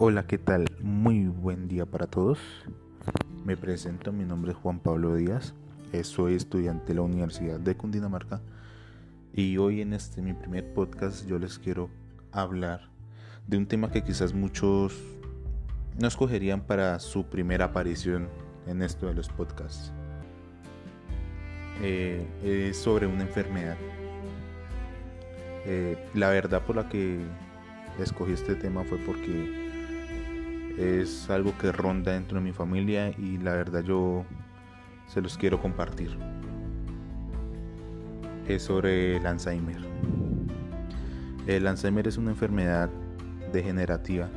Hola, ¿qué tal? Muy buen día para todos. Me presento, mi nombre es Juan Pablo Díaz, eh, soy estudiante de la Universidad de Cundinamarca y hoy en este mi primer podcast yo les quiero hablar de un tema que quizás muchos no escogerían para su primera aparición en esto de los podcasts. Eh, es sobre una enfermedad. Eh, la verdad por la que escogí este tema fue porque es algo que ronda dentro de mi familia y la verdad yo se los quiero compartir. Es sobre el Alzheimer. El Alzheimer es una enfermedad degenerativa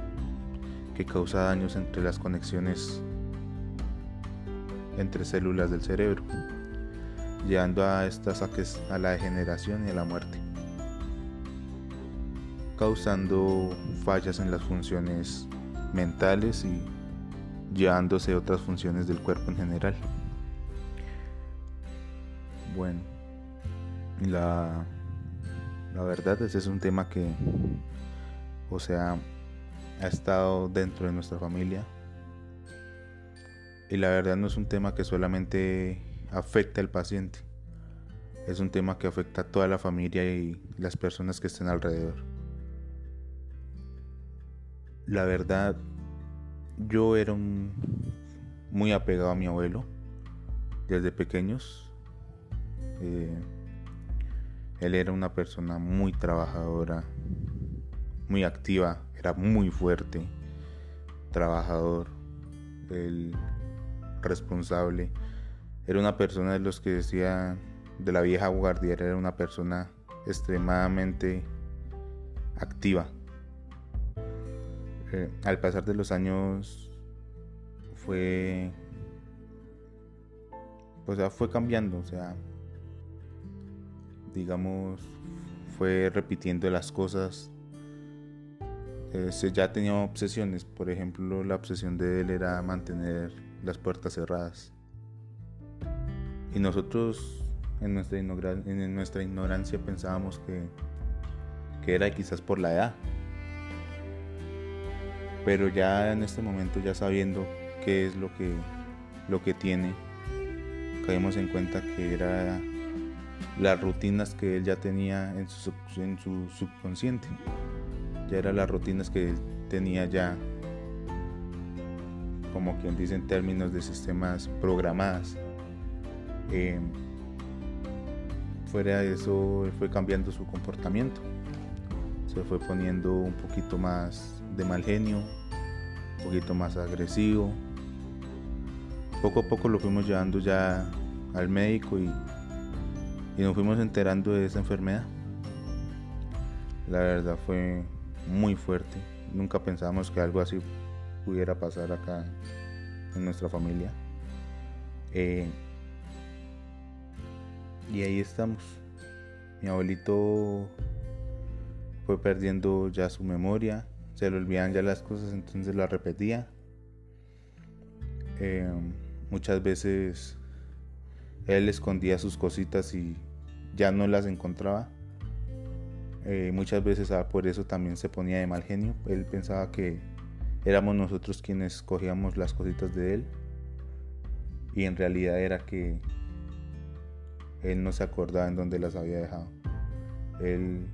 que causa daños entre las conexiones entre células del cerebro, llevando a estas a la degeneración y a la muerte, causando fallas en las funciones mentales y llevándose otras funciones del cuerpo en general. Bueno, la, la verdad ese es un tema que, o sea, ha estado dentro de nuestra familia. Y la verdad no es un tema que solamente afecta al paciente, es un tema que afecta a toda la familia y las personas que estén alrededor. La verdad, yo era un, muy apegado a mi abuelo desde pequeños. Eh, él era una persona muy trabajadora, muy activa, era muy fuerte, trabajador, responsable. Era una persona de los que decía de la vieja guardia, era una persona extremadamente activa al pasar de los años fue o sea fue cambiando o sea digamos fue repitiendo las cosas. Eh, ya tenía obsesiones por ejemplo la obsesión de él era mantener las puertas cerradas. Y nosotros en nuestra, en nuestra ignorancia pensábamos que, que era quizás por la edad pero ya en este momento ya sabiendo qué es lo que lo que tiene caímos en cuenta que era las rutinas que él ya tenía en su, en su subconsciente. Ya eran las rutinas que él tenía ya como quien dice en términos de sistemas programadas. Eh, fuera de eso fue cambiando su comportamiento se fue poniendo un poquito más de mal genio, un poquito más agresivo. Poco a poco lo fuimos llevando ya al médico y, y nos fuimos enterando de esa enfermedad. La verdad fue muy fuerte. Nunca pensábamos que algo así pudiera pasar acá en nuestra familia. Eh, y ahí estamos. Mi abuelito fue perdiendo ya su memoria se le olvidan ya las cosas, entonces las repetía. Eh, muchas veces él escondía sus cositas y ya no las encontraba. Eh, muchas veces ah, por eso también se ponía de mal genio. Él pensaba que éramos nosotros quienes cogíamos las cositas de él. Y en realidad era que él no se acordaba en dónde las había dejado. Él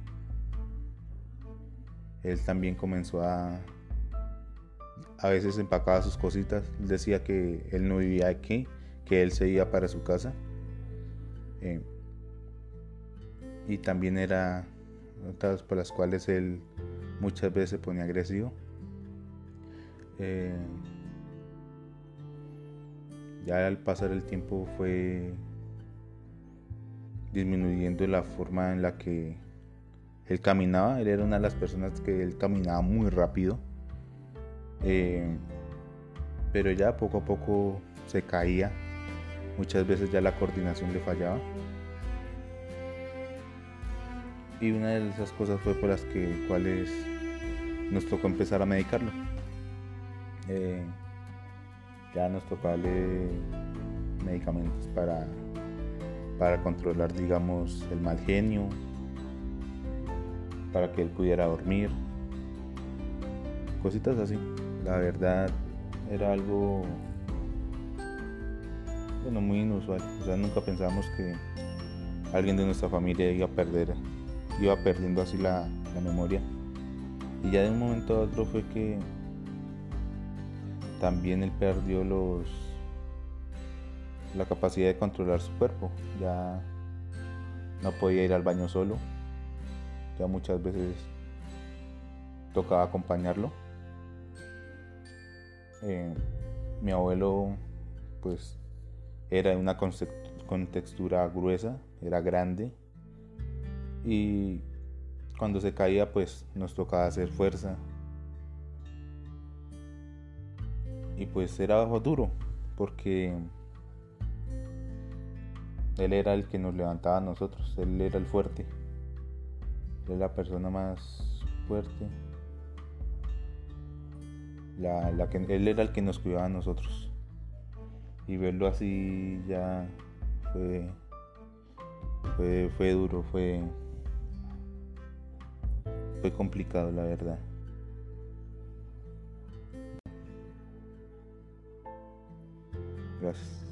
él también comenzó a a veces empacaba sus cositas, decía que él no vivía aquí, que él se iba para su casa. Eh, y también era otras por las cuales él muchas veces se ponía agresivo. Eh, ya al pasar el tiempo fue disminuyendo la forma en la que él caminaba, él era una de las personas que él caminaba muy rápido. Eh, pero ya poco a poco se caía. Muchas veces ya la coordinación le fallaba. Y una de esas cosas fue por las que cuales nos tocó empezar a medicarlo. Eh, ya nos tocó darle medicamentos para, para controlar, digamos, el mal genio, para que él pudiera dormir, cositas así. la verdad era algo bueno muy inusual. O sea nunca pensamos que alguien de nuestra familia iba a perder iba perdiendo así la, la memoria. Y ya de un momento a otro fue que también él perdió los la capacidad de controlar su cuerpo. Ya no podía ir al baño solo ya muchas veces tocaba acompañarlo. Eh, mi abuelo pues era de una con textura gruesa era grande y cuando se caía pues nos tocaba hacer fuerza. Y pues era duro porque él era el que nos levantaba a nosotros, él era el fuerte, era la persona más fuerte, la, que, él era el que nos cuidaba a nosotros. Y verlo así ya fue, fue, fue duro, fue, fue complicado la verdad. Gracias.